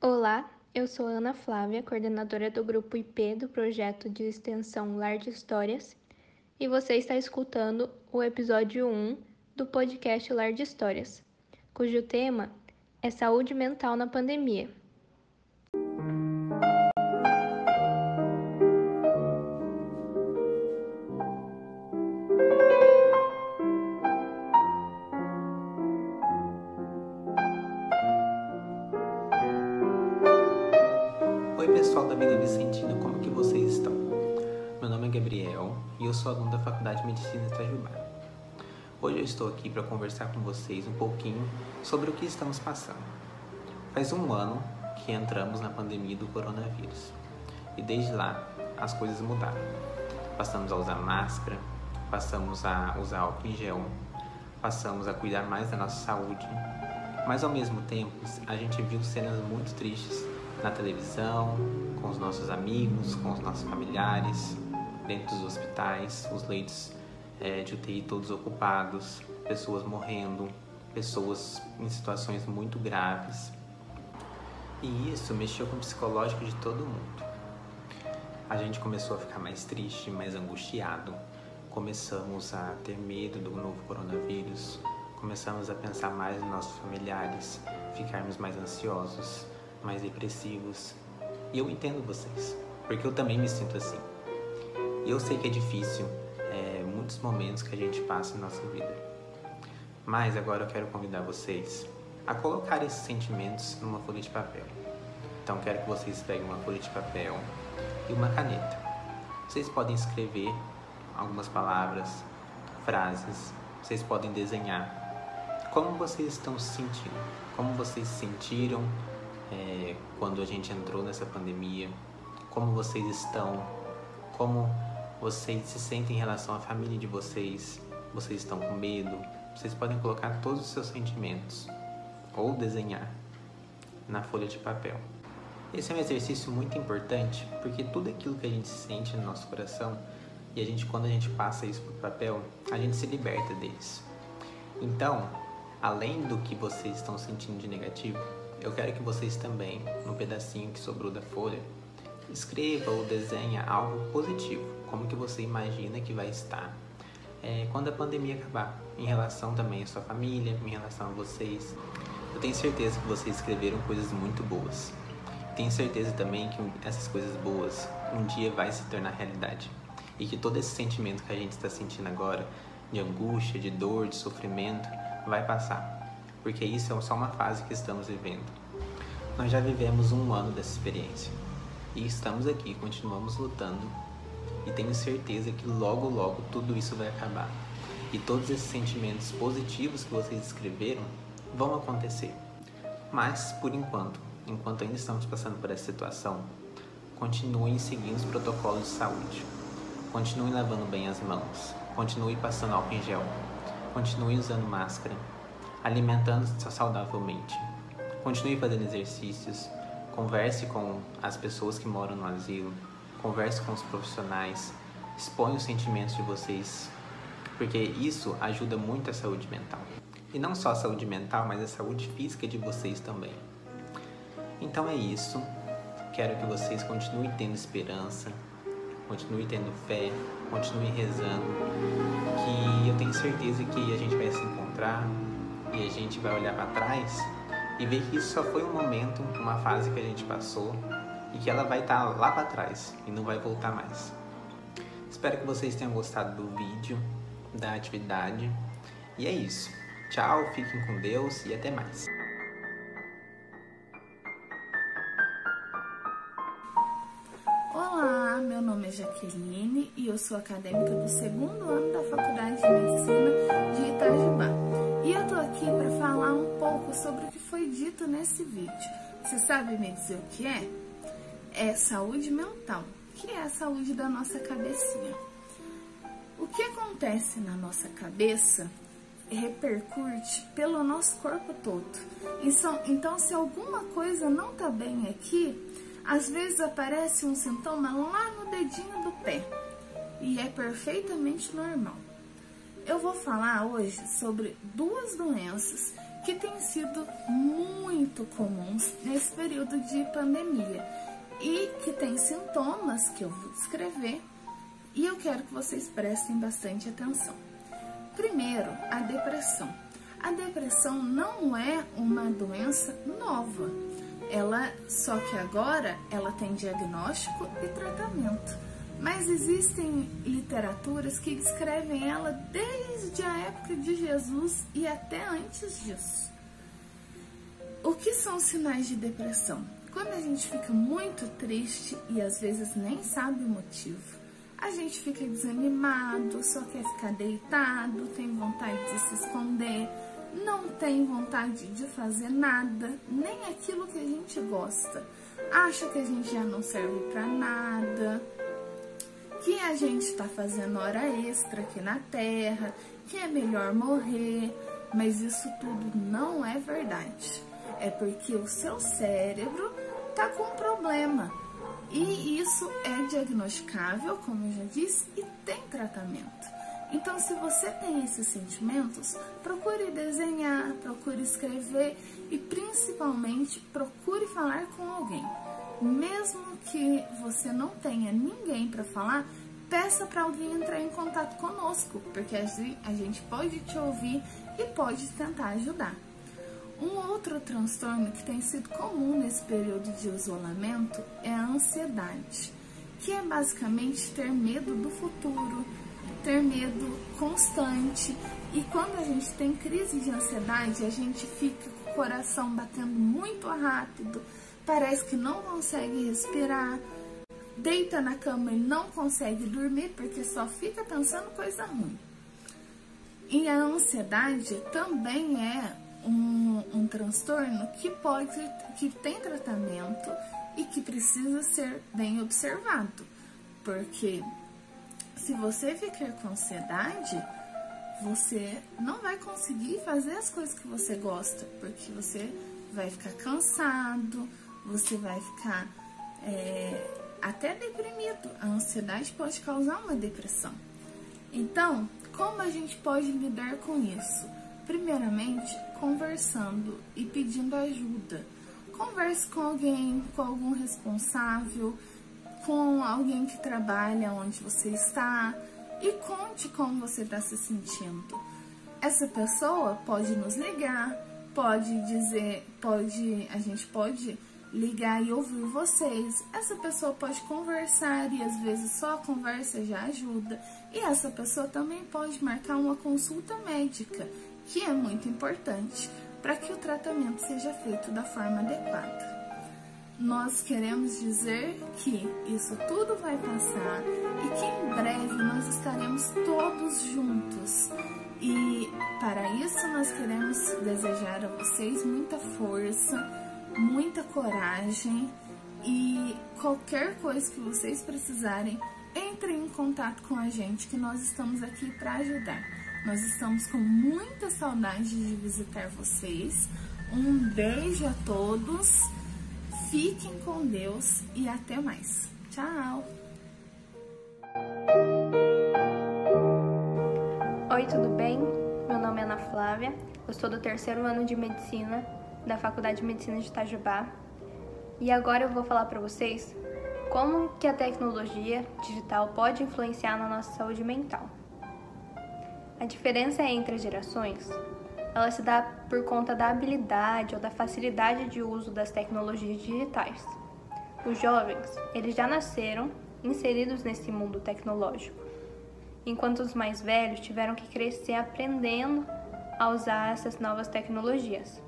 Olá, eu sou Ana Flávia, coordenadora do grupo IP do projeto de extensão Lar de Histórias, e você está escutando o episódio 1 do podcast Lar de Histórias, cujo tema é saúde mental na pandemia. Oi pessoal da Vida Vicentina, como que vocês estão? Meu nome é Gabriel e eu sou aluno da Faculdade de Medicina de Itajubá. Hoje eu estou aqui para conversar com vocês um pouquinho sobre o que estamos passando. Faz um ano que entramos na pandemia do coronavírus e desde lá as coisas mudaram. Passamos a usar máscara, passamos a usar álcool em gel, passamos a cuidar mais da nossa saúde, mas ao mesmo tempo a gente viu cenas muito tristes na televisão, com os nossos amigos, com os nossos familiares, dentro dos hospitais, os leitos é, de UTI todos ocupados, pessoas morrendo, pessoas em situações muito graves. E isso mexeu com o psicológico de todo mundo. A gente começou a ficar mais triste, mais angustiado, começamos a ter medo do novo coronavírus, começamos a pensar mais nos nossos familiares, ficarmos mais ansiosos mais depressivos. E eu entendo vocês, porque eu também me sinto assim. E eu sei que é difícil, é, muitos momentos que a gente passa em nossa vida. Mas agora eu quero convidar vocês a colocar esses sentimentos numa folha de papel. Então quero que vocês peguem uma folha de papel e uma caneta. Vocês podem escrever algumas palavras, frases, vocês podem desenhar. Como vocês estão se sentindo? Como vocês se sentiram é, quando a gente entrou nessa pandemia, como vocês estão, como vocês se sentem em relação à família de vocês, vocês estão com medo, vocês podem colocar todos os seus sentimentos ou desenhar na folha de papel. Esse é um exercício muito importante porque tudo aquilo que a gente sente no nosso coração e a gente quando a gente passa isso para o papel, a gente se liberta deles. Então, além do que vocês estão sentindo de negativo, eu quero que vocês também, no pedacinho que sobrou da folha, escreva ou desenhe algo positivo, como que você imagina que vai estar é, quando a pandemia acabar, em relação também à sua família, em relação a vocês. Eu tenho certeza que vocês escreveram coisas muito boas. Tenho certeza também que essas coisas boas um dia vai se tornar realidade e que todo esse sentimento que a gente está sentindo agora, de angústia, de dor, de sofrimento, vai passar porque isso é só uma fase que estamos vivendo. Nós já vivemos um ano dessa experiência e estamos aqui, continuamos lutando e tenho certeza que logo, logo tudo isso vai acabar e todos esses sentimentos positivos que vocês escreveram vão acontecer. Mas, por enquanto, enquanto ainda estamos passando por essa situação, continuem seguindo os protocolos de saúde. Continuem lavando bem as mãos. Continue passando álcool em gel. Continue usando máscara alimentando-se saudavelmente. Continue fazendo exercícios, converse com as pessoas que moram no asilo, converse com os profissionais, exponha os sentimentos de vocês, porque isso ajuda muito a saúde mental. E não só a saúde mental, mas a saúde física de vocês também. Então é isso. Quero que vocês continuem tendo esperança, continuem tendo fé, continuem rezando, que eu tenho certeza que a gente vai se encontrar e a gente vai olhar para trás e ver que isso só foi um momento, uma fase que a gente passou e que ela vai estar tá lá para trás e não vai voltar mais. Espero que vocês tenham gostado do vídeo, da atividade. E é isso. Tchau, fiquem com Deus e até mais. Olá, meu nome é Jaqueline e eu sou acadêmica do segundo ano da Faculdade de Medicina de Itajubá. E eu tô aqui para falar um pouco sobre o que foi dito nesse vídeo. Você sabe me dizer o que é? É saúde mental, que é a saúde da nossa cabecinha. O que acontece na nossa cabeça repercute pelo nosso corpo todo. Então, se alguma coisa não tá bem aqui, às vezes aparece um sintoma lá no dedinho do pé. E é perfeitamente normal eu vou falar hoje sobre duas doenças que têm sido muito comuns nesse período de pandemia e que têm sintomas que eu vou descrever e eu quero que vocês prestem bastante atenção. Primeiro, a depressão. A depressão não é uma doença nova. Ela só que agora ela tem diagnóstico e tratamento. Mas existem literaturas que descrevem ela desde a época de Jesus e até antes disso. O que são sinais de depressão? Quando a gente fica muito triste e às vezes nem sabe o motivo, a gente fica desanimado, só quer ficar deitado, tem vontade de se esconder, não tem vontade de fazer nada, nem aquilo que a gente gosta. Acha que a gente já não serve para nada, que a gente está fazendo hora extra aqui na Terra, que é melhor morrer, mas isso tudo não é verdade. É porque o seu cérebro está com um problema. E isso é diagnosticável, como eu já disse, e tem tratamento. Então, se você tem esses sentimentos, procure desenhar, procure escrever e principalmente procure falar com alguém. Mesmo que você não tenha ninguém para falar, peça para alguém entrar em contato conosco, porque a gente pode te ouvir e pode tentar ajudar. Um outro transtorno que tem sido comum nesse período de isolamento é a ansiedade, que é basicamente ter medo do futuro, ter medo constante. E quando a gente tem crise de ansiedade, a gente fica com o coração batendo muito rápido, parece que não consegue respirar, deita na cama e não consegue dormir porque só fica pensando coisa ruim. E a ansiedade também é um, um transtorno que pode, que tem tratamento e que precisa ser bem observado, porque se você ficar com ansiedade, você não vai conseguir fazer as coisas que você gosta, porque você vai ficar cansado, você vai ficar é, até deprimido. A ansiedade pode causar uma depressão. Então, como a gente pode lidar com isso? Primeiramente, conversando e pedindo ajuda. Converse com alguém, com algum responsável, com alguém que trabalha onde você está e conte como você está se sentindo. Essa pessoa pode nos ligar, pode dizer, pode, a gente pode ligar e ouvir vocês. Essa pessoa pode conversar e às vezes só a conversa já ajuda. E essa pessoa também pode marcar uma consulta médica que é muito importante para que o tratamento seja feito da forma adequada. Nós queremos dizer que isso tudo vai passar e que em breve nós estaremos todos juntos. E para isso nós queremos desejar a vocês muita força, muita coragem e qualquer coisa que vocês precisarem, entrem em contato com a gente que nós estamos aqui para ajudar. Nós estamos com muita saudade de visitar vocês. Um beijo a todos. Fiquem com Deus e até mais. Tchau! Oi, tudo bem? Meu nome é Ana Flávia. Eu sou do terceiro ano de medicina da Faculdade de Medicina de Itajubá. E agora eu vou falar para vocês como que a tecnologia digital pode influenciar na nossa saúde mental. A diferença entre as gerações, ela se dá por conta da habilidade ou da facilidade de uso das tecnologias digitais. Os jovens, eles já nasceram inseridos nesse mundo tecnológico, enquanto os mais velhos tiveram que crescer aprendendo a usar essas novas tecnologias.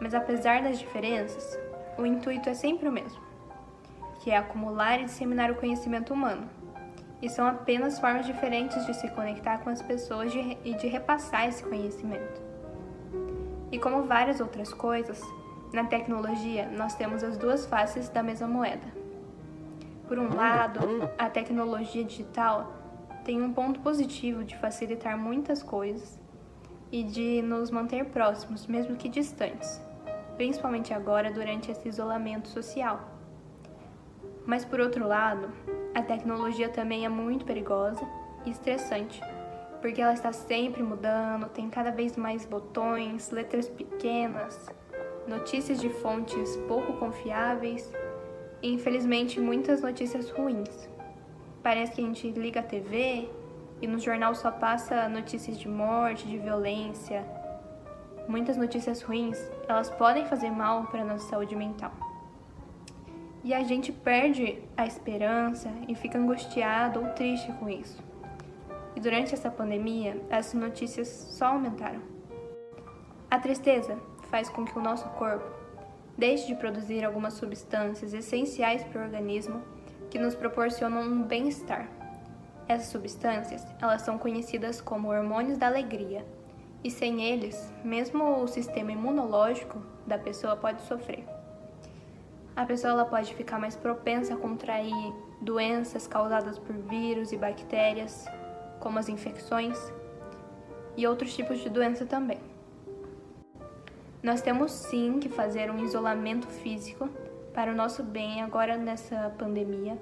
Mas apesar das diferenças, o intuito é sempre o mesmo, que é acumular e disseminar o conhecimento humano e são apenas formas diferentes de se conectar com as pessoas e de repassar esse conhecimento. E como várias outras coisas, na tecnologia nós temos as duas faces da mesma moeda. Por um lado, a tecnologia digital tem um ponto positivo de facilitar muitas coisas e de nos manter próximos, mesmo que distantes, principalmente agora durante esse isolamento social. Mas por outro lado, a tecnologia também é muito perigosa e estressante, porque ela está sempre mudando, tem cada vez mais botões, letras pequenas, notícias de fontes pouco confiáveis e infelizmente muitas notícias ruins. Parece que a gente liga a TV e no jornal só passa notícias de morte, de violência. Muitas notícias ruins, elas podem fazer mal para a nossa saúde mental. E a gente perde a esperança e fica angustiado ou triste com isso. E durante essa pandemia, essas notícias só aumentaram. A tristeza faz com que o nosso corpo deixe de produzir algumas substâncias essenciais para o organismo que nos proporcionam um bem-estar. Essas substâncias, elas são conhecidas como hormônios da alegria, e sem eles, mesmo o sistema imunológico da pessoa pode sofrer. A pessoa ela pode ficar mais propensa a contrair doenças causadas por vírus e bactérias, como as infecções, e outros tipos de doença também. Nós temos sim que fazer um isolamento físico para o nosso bem agora nessa pandemia,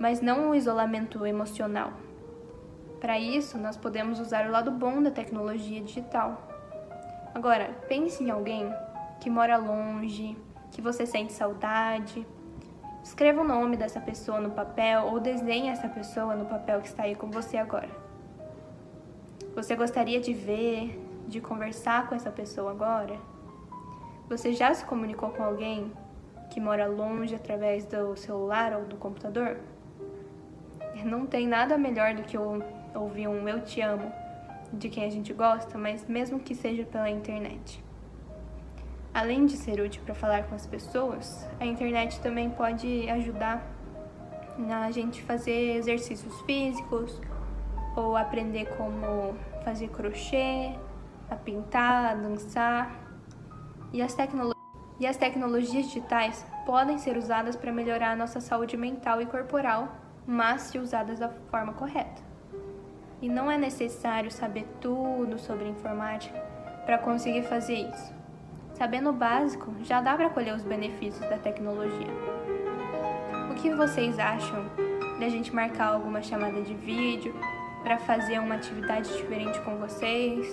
mas não um isolamento emocional. Para isso, nós podemos usar o lado bom da tecnologia digital. Agora, pense em alguém que mora longe, que você sente saudade. Escreva o nome dessa pessoa no papel ou desenhe essa pessoa no papel que está aí com você agora. Você gostaria de ver, de conversar com essa pessoa agora? Você já se comunicou com alguém que mora longe através do celular ou do computador? Não tem nada melhor do que ouvir um eu te amo de quem a gente gosta, mas mesmo que seja pela internet. Além de ser útil para falar com as pessoas, a internet também pode ajudar na gente fazer exercícios físicos ou aprender como fazer crochê, a pintar, a dançar. E as, tecno e as tecnologias digitais podem ser usadas para melhorar a nossa saúde mental e corporal, mas se usadas da forma correta. E não é necessário saber tudo sobre informática para conseguir fazer isso. Sabendo o básico, já dá para colher os benefícios da tecnologia. O que vocês acham de a gente marcar alguma chamada de vídeo para fazer uma atividade diferente com vocês?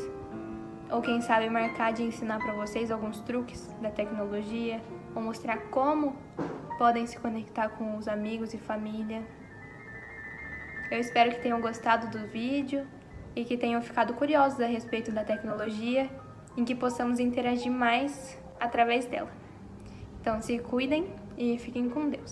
Ou quem sabe marcar de ensinar para vocês alguns truques da tecnologia ou mostrar como podem se conectar com os amigos e família. Eu espero que tenham gostado do vídeo e que tenham ficado curiosos a respeito da tecnologia em que possamos interagir mais através dela. Então se cuidem e fiquem com Deus.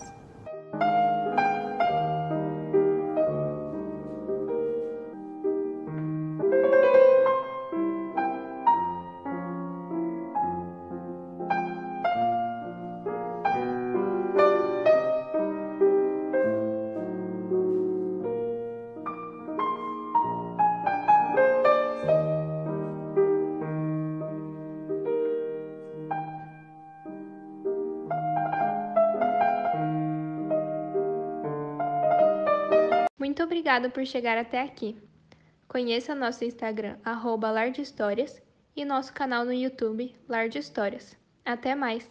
Muito obrigada por chegar até aqui. Conheça nosso Instagram, arroba Histórias, e nosso canal no YouTube, Lar de Histórias. Até mais!